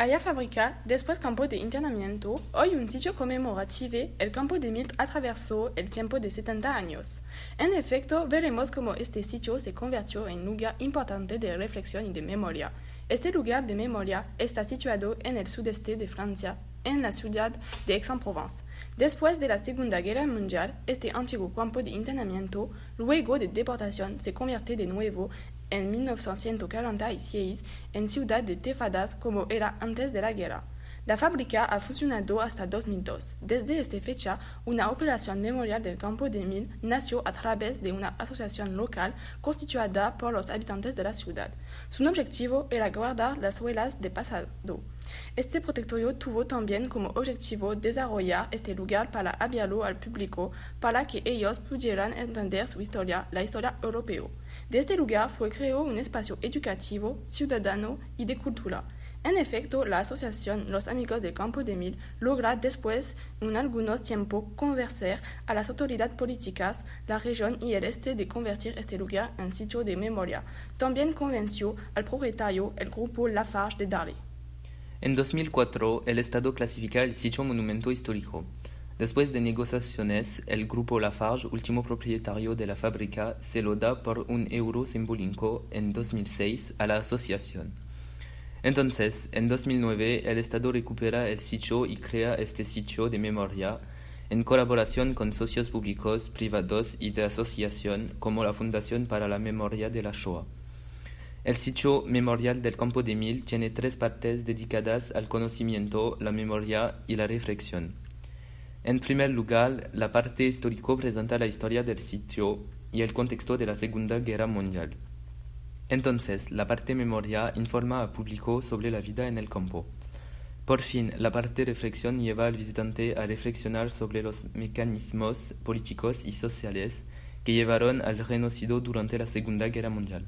Aya Fabrica, después campo de internamiento, hoy un sitio conmemorativo, el campo de Milt atravesó el tiempo de 70 años. En efecto, veremos cómo este sitio se convirtió en lugar importante de reflexión y de memoria. Este lugar de memoria está situado en el sudeste de Francia, en la ciudad de Aix-en-Provence. Después de la Segunda Guerra Mundial, este antiguo campo de internamiento, luego de deportación, se convierte de nuevo en 1946 en Ciudad de Tefadas como era antes de la guerra. La fábrica ha funcionado hasta 2002. Desde esta fecha, una operación memorial del campo de Mil nació a través de una asociación local constituida por los habitantes de la ciudad. Su objetivo era guardar las huellas de pasado. Este protectorio tuvo también como objetivo desarrollar este lugar para abrirlo al público, para que ellos pudieran entender su historia, la historia europea. De este lugar fue creado un espacio educativo, ciudadano y de cultura. En efecto, la asociación Los Amigos del Campo de Mil logra después, en algunos tiempos, convencer a las autoridades políticas, la región y el este de convertir este lugar en sitio de memoria. También convenció al propietario, el grupo Lafarge, de darle. En 2004, el Estado clasifica el sitio monumento histórico. Después de negociaciones, el grupo Lafarge, último propietario de la fábrica, se lo da por un euro simbólico en 2006 a la asociación. Entonces, en 2009, el Estado recupera el sitio y crea este sitio de memoria en colaboración con socios públicos, privados y de asociación como la Fundación para la Memoria de la Shoah. El sitio memorial del Campo de Mil tiene tres partes dedicadas al conocimiento, la memoria y la reflexión. En primer lugar, la parte histórico presenta la historia del sitio y el contexto de la Segunda Guerra Mundial. Entonces, la parte memoria informa al público sobre la vida en el campo. Por fin, la parte reflexión lleva al visitante a reflexionar sobre los mecanismos políticos y sociales que llevaron al genocidio durante la Segunda Guerra Mundial.